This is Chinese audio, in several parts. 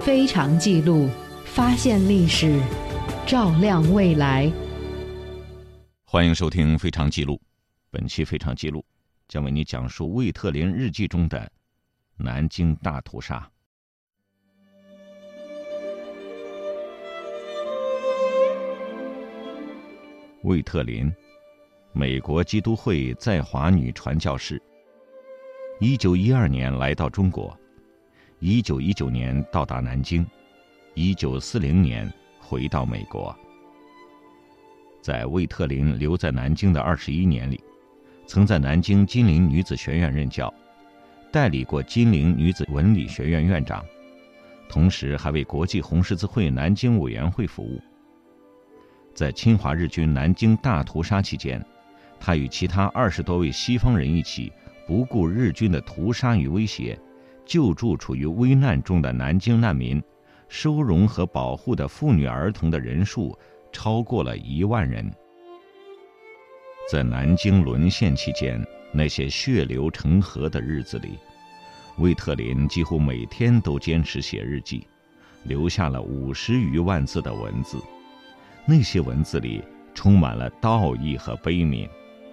非常记录，发现历史，照亮未来。欢迎收听《非常记录》，本期《非常记录》将为你讲述魏特林日记中的南京大屠杀。魏特林，美国基督会在华女传教士。一九一二年来到中国，一九一九年到达南京，一九四零年回到美国。在魏特林留在南京的二十一年里，曾在南京金陵女子学院任教，代理过金陵女子文理学院院长，同时还为国际红十字会南京委员会服务。在侵华日军南京大屠杀期间，他与其他二十多位西方人一起，不顾日军的屠杀与威胁，救助处于危难中的南京难民，收容和保护的妇女儿童的人数超过了一万人。在南京沦陷期间，那些血流成河的日子里，魏特林几乎每天都坚持写日记，留下了五十余万字的文字。那些文字里充满了道义和悲悯，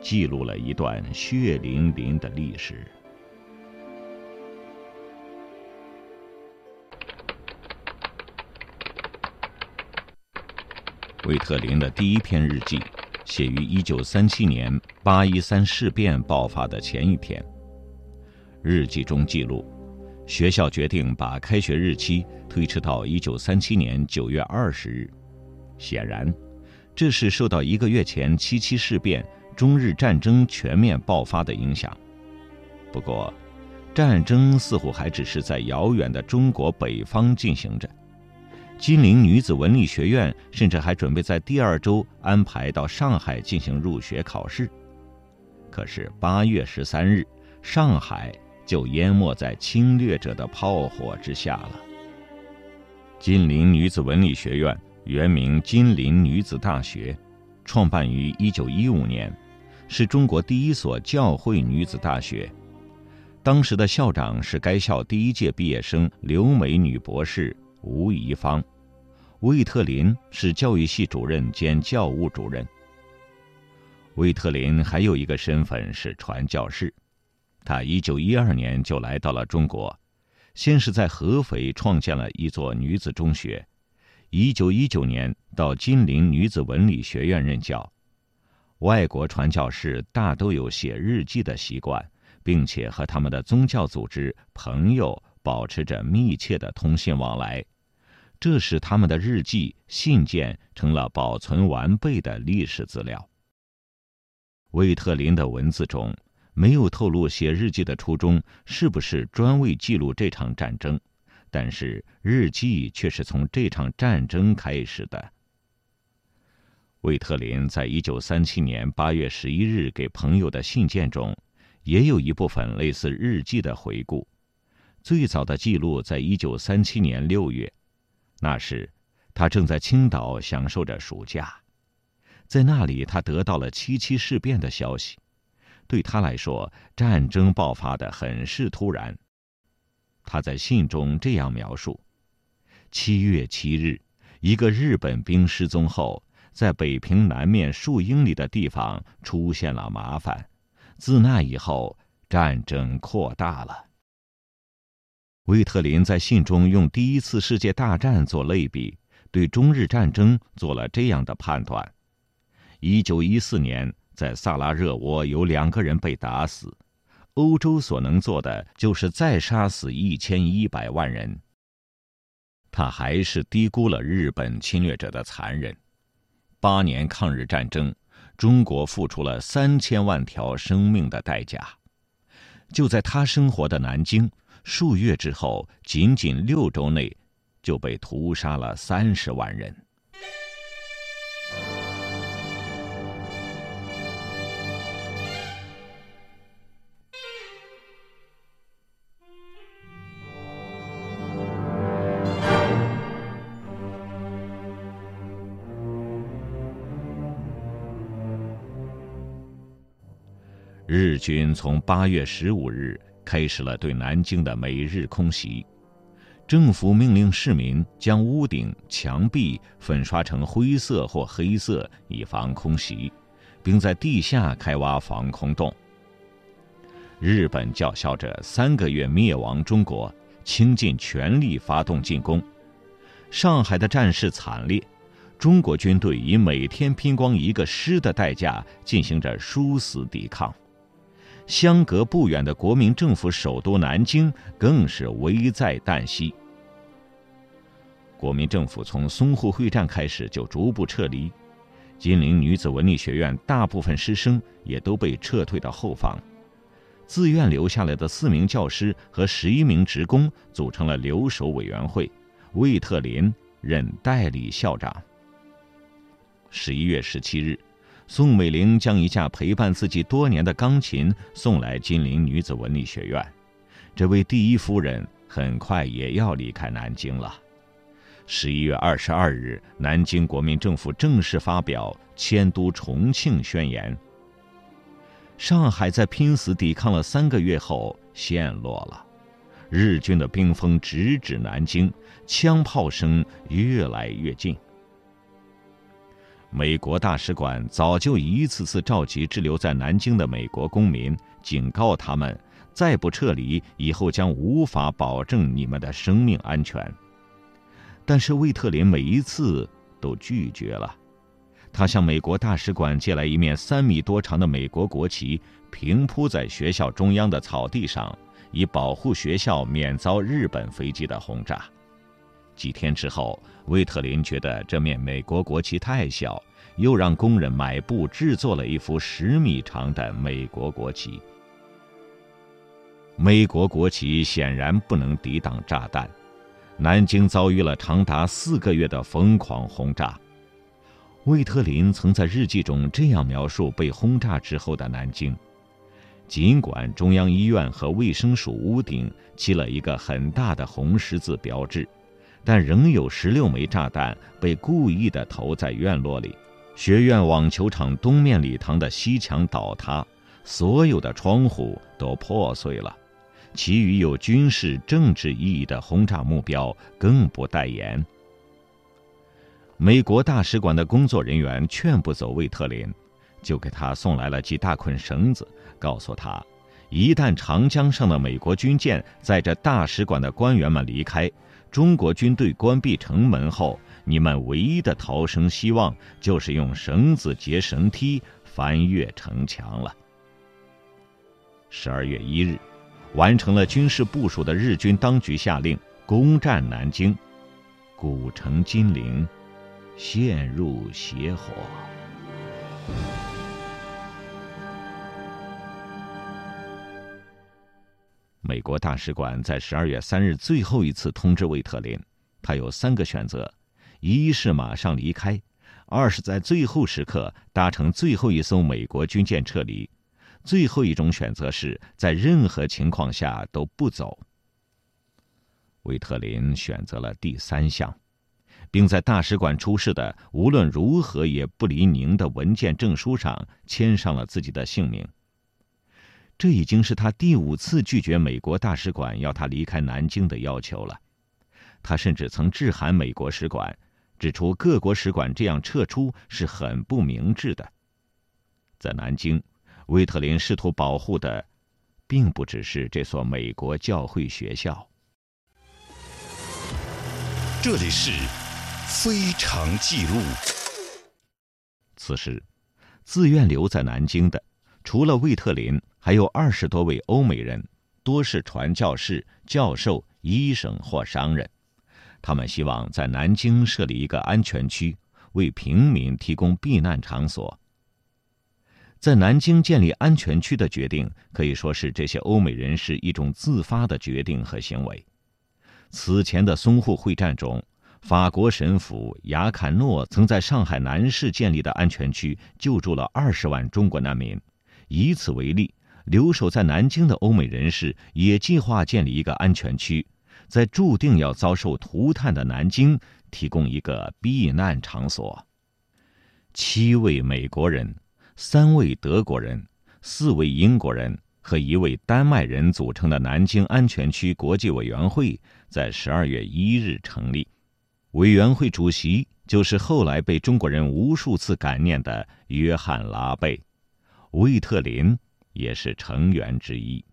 记录了一段血淋淋的历史。魏特林的第一篇日记，写于一九三七年八一三事变爆发的前一天。日记中记录，学校决定把开学日期推迟到一九三七年九月二十日。显然，这是受到一个月前七七事变、中日战争全面爆发的影响。不过，战争似乎还只是在遥远的中国北方进行着。金陵女子文理学院甚至还准备在第二周安排到上海进行入学考试。可是八月十三日，上海就淹没在侵略者的炮火之下了。金陵女子文理学院。原名金陵女子大学，创办于一九一五年，是中国第一所教会女子大学。当时的校长是该校第一届毕业生留美女博士吴怡芳，魏特林是教育系主任兼教务主任。魏特林还有一个身份是传教士，他一九一二年就来到了中国，先是在合肥创建了一座女子中学。一九一九年到金陵女子文理学院任教，外国传教士大都有写日记的习惯，并且和他们的宗教组织、朋友保持着密切的通信往来，这使他们的日记、信件成了保存完备的历史资料。魏特林的文字中没有透露写日记的初衷是不是专为记录这场战争。但是日记却是从这场战争开始的。魏特林在一九三七年八月十一日给朋友的信件中，也有一部分类似日记的回顾。最早的记录在一九三七年六月，那时他正在青岛享受着暑假，在那里他得到了七七事变的消息。对他来说，战争爆发的很是突然。他在信中这样描述：七月七日，一个日本兵失踪后，在北平南面数英里的地方出现了麻烦。自那以后，战争扩大了。威特林在信中用第一次世界大战做类比，对中日战争做了这样的判断：一九一四年，在萨拉热窝有两个人被打死。欧洲所能做的就是再杀死一千一百万人。他还是低估了日本侵略者的残忍。八年抗日战争，中国付出了三千万条生命的代价。就在他生活的南京，数月之后，仅仅六周内，就被屠杀了三十万人。日军从八月十五日开始了对南京的每日空袭，政府命令市民将屋顶、墙壁粉刷成灰色或黑色，以防空袭，并在地下开挖防空洞。日本叫嚣着三个月灭亡中国，倾尽全力发动进攻。上海的战事惨烈，中国军队以每天拼光一个师的代价进行着殊死抵抗。相隔不远的国民政府首都南京更是危在旦夕。国民政府从淞沪会战开始就逐步撤离，金陵女子文理学院大部分师生也都被撤退到后方。自愿留下来的四名教师和十一名职工组成了留守委员会，魏特林任代理校长。十一月十七日，宋美龄将一架陪伴自己多年的钢琴送来金陵女子文理学院。这位第一夫人很快也要离开南京了。十一月二十二日，南京国民政府正式发表迁都重庆宣言。上海在拼死抵抗了三个月后陷落了，日军的兵锋直指南京，枪炮声越来越近。美国大使馆早就一次次召集滞留在南京的美国公民，警告他们，再不撤离，以后将无法保证你们的生命安全。但是魏特林每一次都拒绝了。他向美国大使馆借来一面三米多长的美国国旗，平铺在学校中央的草地上，以保护学校免遭日本飞机的轰炸。几天之后，威特林觉得这面美国国旗太小，又让工人买布制作了一幅十米长的美国国旗。美国国旗显然不能抵挡炸弹，南京遭遇了长达四个月的疯狂轰炸。魏特林曾在日记中这样描述被轰炸之后的南京：尽管中央医院和卫生署屋顶漆了一个很大的红十字标志，但仍有十六枚炸弹被故意的投在院落里。学院网球场东面礼堂的西墙倒塌，所有的窗户都破碎了。其余有军事、政治意义的轰炸目标更不待言。美国大使馆的工作人员劝不走魏特林，就给他送来了几大捆绳子，告诉他，一旦长江上的美国军舰载着大使馆的官员们离开，中国军队关闭城门后，你们唯一的逃生希望就是用绳子结绳梯翻越城墙了。十二月一日，完成了军事部署的日军当局下令攻占南京，古城金陵。陷入邪火。美国大使馆在十二月三日最后一次通知魏特林，他有三个选择：一是马上离开；二是在最后时刻搭乘最后一艘美国军舰撤离；最后一种选择是在任何情况下都不走。魏特林选择了第三项。并在大使馆出示的无论如何也不离宁的文件证书上签上了自己的姓名。这已经是他第五次拒绝美国大使馆要他离开南京的要求了。他甚至曾致函美国使馆，指出各国使馆这样撤出是很不明智的。在南京，威特林试图保护的，并不只是这所美国教会学校。这里是。非常记录。此时，自愿留在南京的，除了魏特林，还有二十多位欧美人，多是传教士、教授、医生或商人。他们希望在南京设立一个安全区，为平民提供避难场所。在南京建立安全区的决定，可以说是这些欧美人士一种自发的决定和行为。此前的淞沪会战中。法国神父雅坎诺曾在上海南市建立的安全区救助了二十万中国难民。以此为例，留守在南京的欧美人士也计划建立一个安全区，在注定要遭受涂炭的南京提供一个避难场所。七位美国人、三位德国人、四位英国人、和一位丹麦人组成的南京安全区国际委员会在十二月一日成立，委员会主席就是后来被中国人无数次感念的约翰·拉贝，魏特林也是成员之一。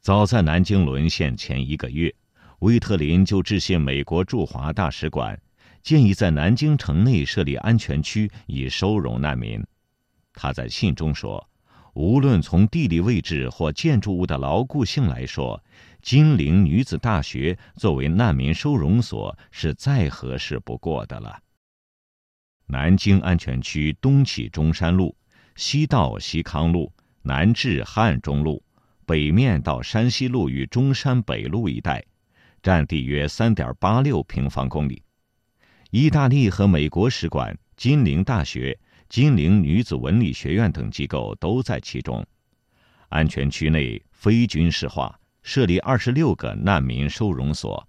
早在南京沦陷前一个月，魏特林就致信美国驻华大使馆，建议在南京城内设立安全区以收容难民。他在信中说。无论从地理位置或建筑物的牢固性来说，金陵女子大学作为难民收容所是再合适不过的了。南京安全区东起中山路，西到西康路，南至汉中路，北面到山西路与中山北路一带，占地约三点八六平方公里。意大利和美国使馆、金陵大学。金陵女子文理学院等机构都在其中。安全区内非军事化，设立二十六个难民收容所。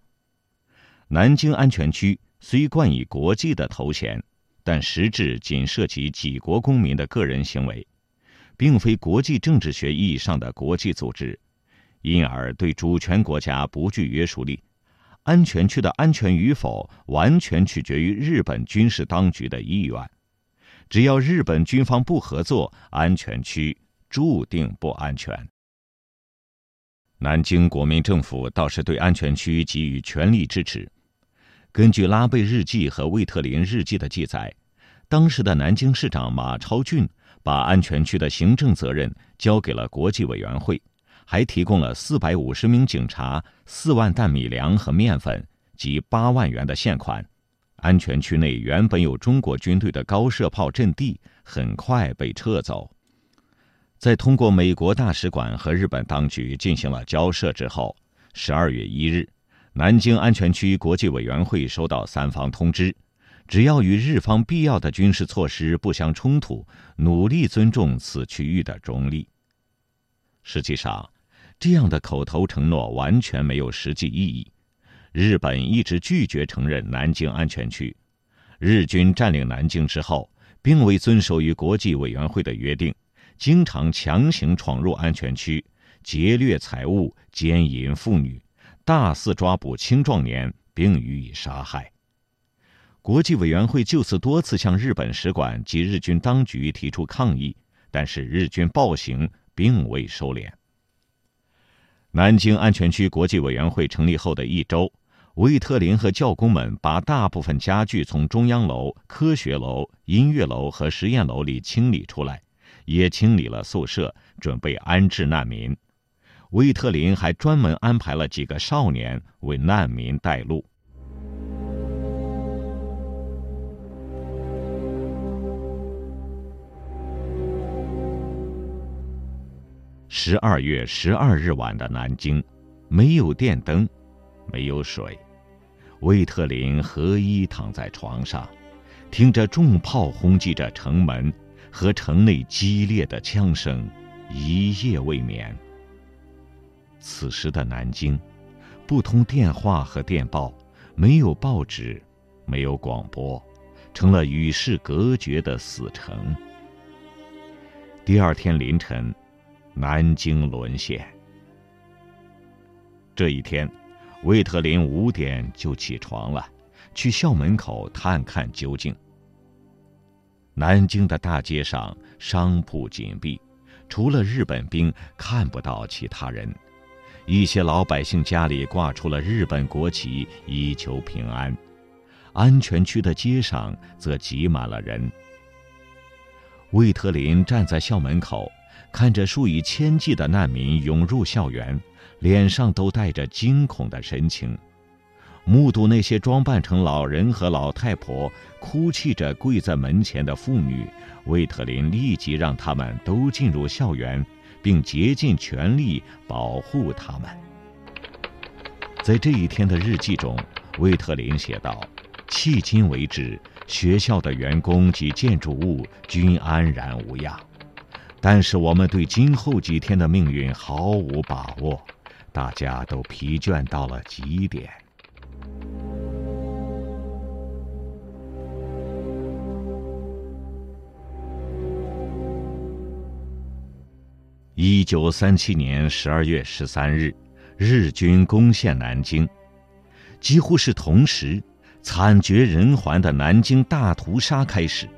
南京安全区虽冠以国际的头衔，但实质仅涉及几国公民的个人行为，并非国际政治学意义上的国际组织，因而对主权国家不具约束力。安全区的安全与否，完全取决于日本军事当局的意愿。只要日本军方不合作，安全区注定不安全。南京国民政府倒是对安全区给予全力支持。根据拉贝日记和魏特林日记的记载，当时的南京市长马超俊把安全区的行政责任交给了国际委员会，还提供了四百五十名警察、四万担米粮和面粉及八万元的现款。安全区内原本有中国军队的高射炮阵地，很快被撤走。在通过美国大使馆和日本当局进行了交涉之后，十二月一日，南京安全区国际委员会收到三方通知，只要与日方必要的军事措施不相冲突，努力尊重此区域的中立。实际上，这样的口头承诺完全没有实际意义。日本一直拒绝承认南京安全区。日军占领南京之后，并未遵守与国际委员会的约定，经常强行闯入安全区，劫掠财物、奸淫妇女，大肆抓捕青壮年，并予以杀害。国际委员会就此多次向日本使馆及日军当局提出抗议，但是日军暴行并未收敛。南京安全区国际委员会成立后的一周。魏特林和教工们把大部分家具从中央楼、科学楼、音乐楼和实验楼里清理出来，也清理了宿舍，准备安置难民。魏特林还专门安排了几个少年为难民带路。十二月十二日晚的南京，没有电灯，没有水。魏特林合衣躺在床上，听着重炮轰击着城门和城内激烈的枪声，一夜未眠。此时的南京，不通电话和电报，没有报纸，没有广播，成了与世隔绝的死城。第二天凌晨，南京沦陷。这一天。魏特林五点就起床了，去校门口探看究竟。南京的大街上商铺紧闭，除了日本兵，看不到其他人。一些老百姓家里挂出了日本国旗，以求平安。安全区的街上则挤满了人。魏特林站在校门口，看着数以千计的难民涌入校园。脸上都带着惊恐的神情，目睹那些装扮成老人和老太婆哭泣着跪在门前的妇女，魏特林立即让他们都进入校园，并竭尽全力保护他们。在这一天的日记中，魏特林写道：“迄今为止，学校的员工及建筑物均安然无恙，但是我们对今后几天的命运毫无把握。”大家都疲倦到了极点。一九三七年十二月十三日，日军攻陷南京，几乎是同时，惨绝人寰的南京大屠杀开始，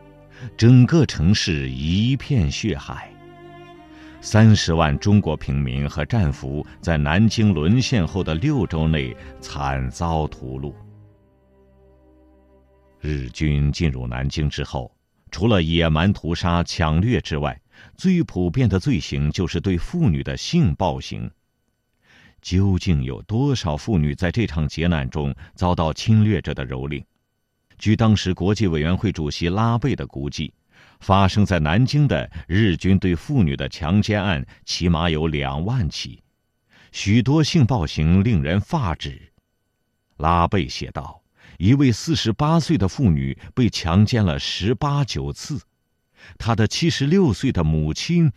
整个城市一片血海。三十万中国平民和战俘在南京沦陷后的六周内惨遭屠戮。日军进入南京之后，除了野蛮屠杀、抢掠之外，最普遍的罪行就是对妇女的性暴行。究竟有多少妇女在这场劫难中遭到侵略者的蹂躏？据当时国际委员会主席拉贝的估计。发生在南京的日军对妇女的强奸案起码有两万起，许多性暴行令人发指。拉贝写道：“一位四十八岁的妇女被强奸了十八九次，他的七十六岁的母亲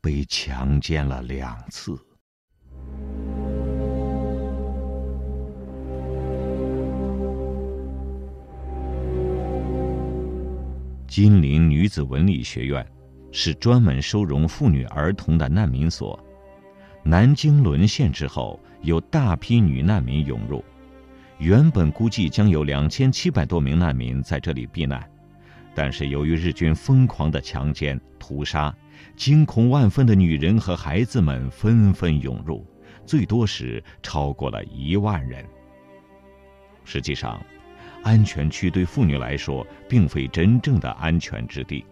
被强奸了两次。”金陵女子文理学院是专门收容妇女儿童的难民所。南京沦陷之后，有大批女难民涌入，原本估计将有两千七百多名难民在这里避难，但是由于日军疯狂的强奸屠杀，惊恐万分的女人和孩子们纷纷涌入，最多时超过了一万人。实际上。安全区对妇女来说并非真正的安全之地，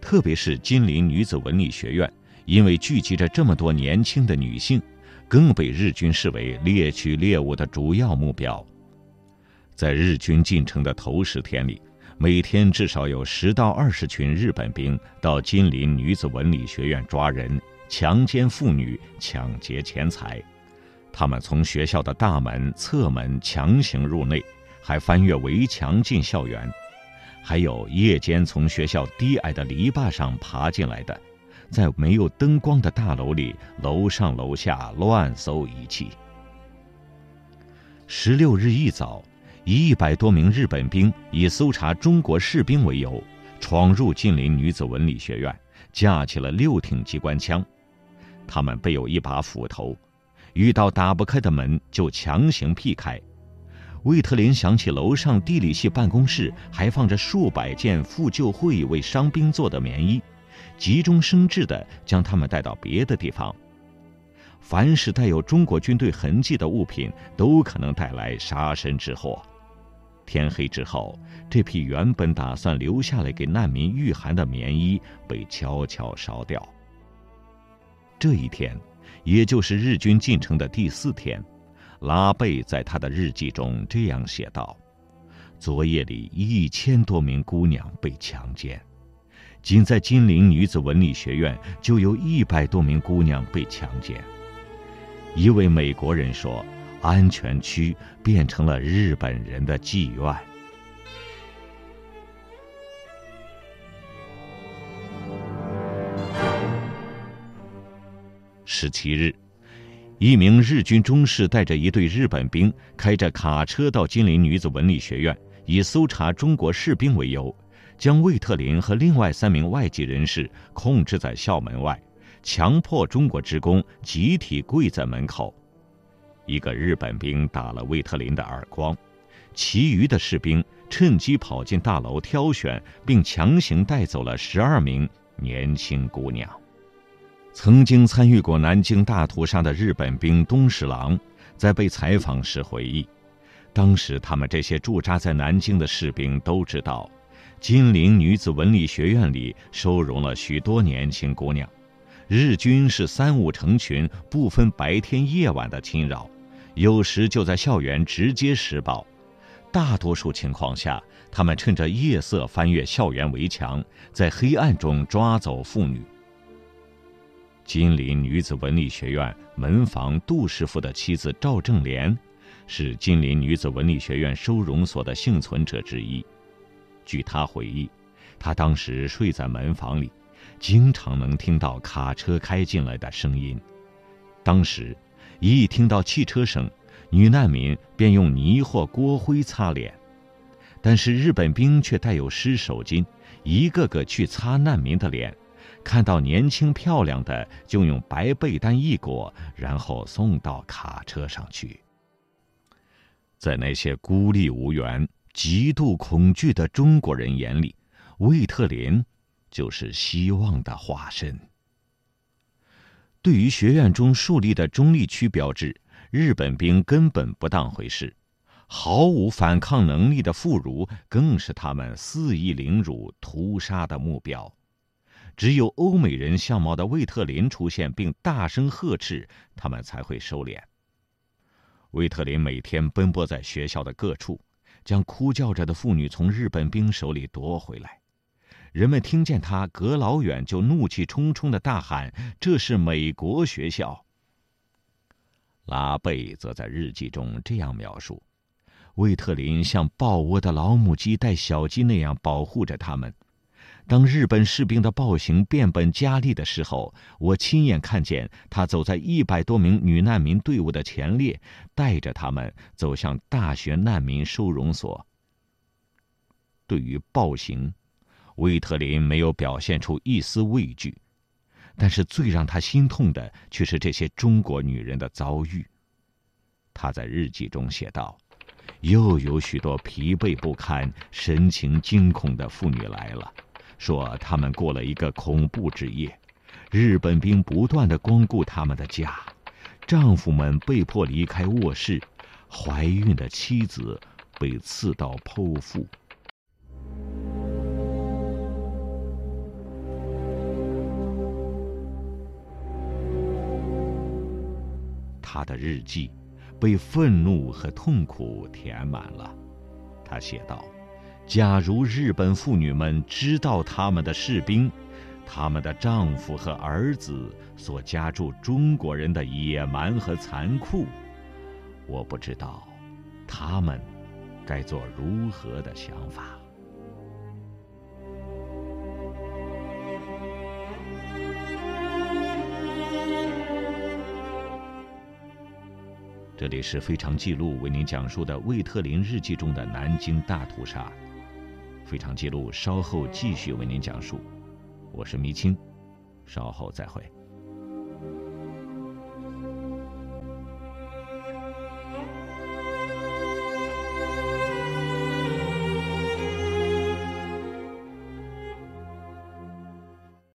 特别是金陵女子文理学院，因为聚集着这么多年轻的女性，更被日军视为猎取猎物的主要目标。在日军进城的头十天里，每天至少有十到二十群日本兵到金陵女子文理学院抓人、强奸妇女、抢劫钱财，他们从学校的大门、侧门强行入内。还翻越围墙进校园，还有夜间从学校低矮的篱笆上爬进来的，在没有灯光的大楼里楼上楼下乱搜一气。十六日一早，一百多名日本兵以搜查中国士兵为由，闯入近邻女子文理学院，架起了六挺机关枪，他们备有一把斧头，遇到打不开的门就强行劈开。魏特林想起楼上地理系办公室还放着数百件妇救会为伤兵做的棉衣，急中生智地将他们带到别的地方。凡是带有中国军队痕迹的物品，都可能带来杀身之祸。天黑之后，这批原本打算留下来给难民御寒的棉衣被悄悄烧掉。这一天，也就是日军进城的第四天。拉贝在他的日记中这样写道：“昨夜里一千多名姑娘被强奸，仅在金陵女子文理学院就有一百多名姑娘被强奸。”一位美国人说：“安全区变成了日本人的妓院。”十七日。一名日军中士带着一队日本兵，开着卡车到金陵女子文理学院，以搜查中国士兵为由，将魏特林和另外三名外籍人士控制在校门外，强迫中国职工集体跪在门口。一个日本兵打了魏特林的耳光，其余的士兵趁机跑进大楼挑选并强行带走了十二名年轻姑娘。曾经参与过南京大屠杀的日本兵东十郎，在被采访时回忆，当时他们这些驻扎在南京的士兵都知道，金陵女子文理学院里收容了许多年轻姑娘，日军是三五成群，不分白天夜晚的侵扰，有时就在校园直接施暴，大多数情况下，他们趁着夜色翻越校园围墙，在黑暗中抓走妇女。金陵女子文理学院门房杜师傅的妻子赵正莲，是金陵女子文理学院收容所的幸存者之一。据她回忆，她当时睡在门房里，经常能听到卡车开进来的声音。当时，一听到汽车声，女难民便用泥或锅灰擦脸，但是日本兵却带有湿手巾，一个个去擦难民的脸。看到年轻漂亮的就用白被单一裹，然后送到卡车上去。在那些孤立无援、极度恐惧的中国人眼里，魏特林就是希望的化身。对于学院中树立的中立区标志，日本兵根本不当回事，毫无反抗能力的妇孺更是他们肆意凌辱、屠杀的目标。只有欧美人相貌的魏特林出现并大声呵斥，他们才会收敛。魏特林每天奔波在学校的各处，将哭叫着的妇女从日本兵手里夺回来。人们听见他隔老远就怒气冲冲的大喊：“这是美国学校。”拉贝则在日记中这样描述：“魏特林像抱窝的老母鸡带小鸡那样保护着他们。当日本士兵的暴行变本加厉的时候，我亲眼看见他走在一百多名女难民队伍的前列，带着他们走向大学难民收容所。对于暴行。”威特林没有表现出一丝畏惧，但是最让他心痛的却是这些中国女人的遭遇。他在日记中写道：“又有许多疲惫不堪、神情惊恐的妇女来了，说她们过了一个恐怖之夜。日本兵不断的光顾他们的家，丈夫们被迫离开卧室，怀孕的妻子被刺刀剖腹。”他的日记被愤怒和痛苦填满了。他写道：“假如日本妇女们知道他们的士兵、他们的丈夫和儿子所加注中国人的野蛮和残酷，我不知道他们该做如何的想法。”这里是非常记录为您讲述的魏特林日记中的南京大屠杀。非常记录稍后继续为您讲述。我是迷青，稍后再会。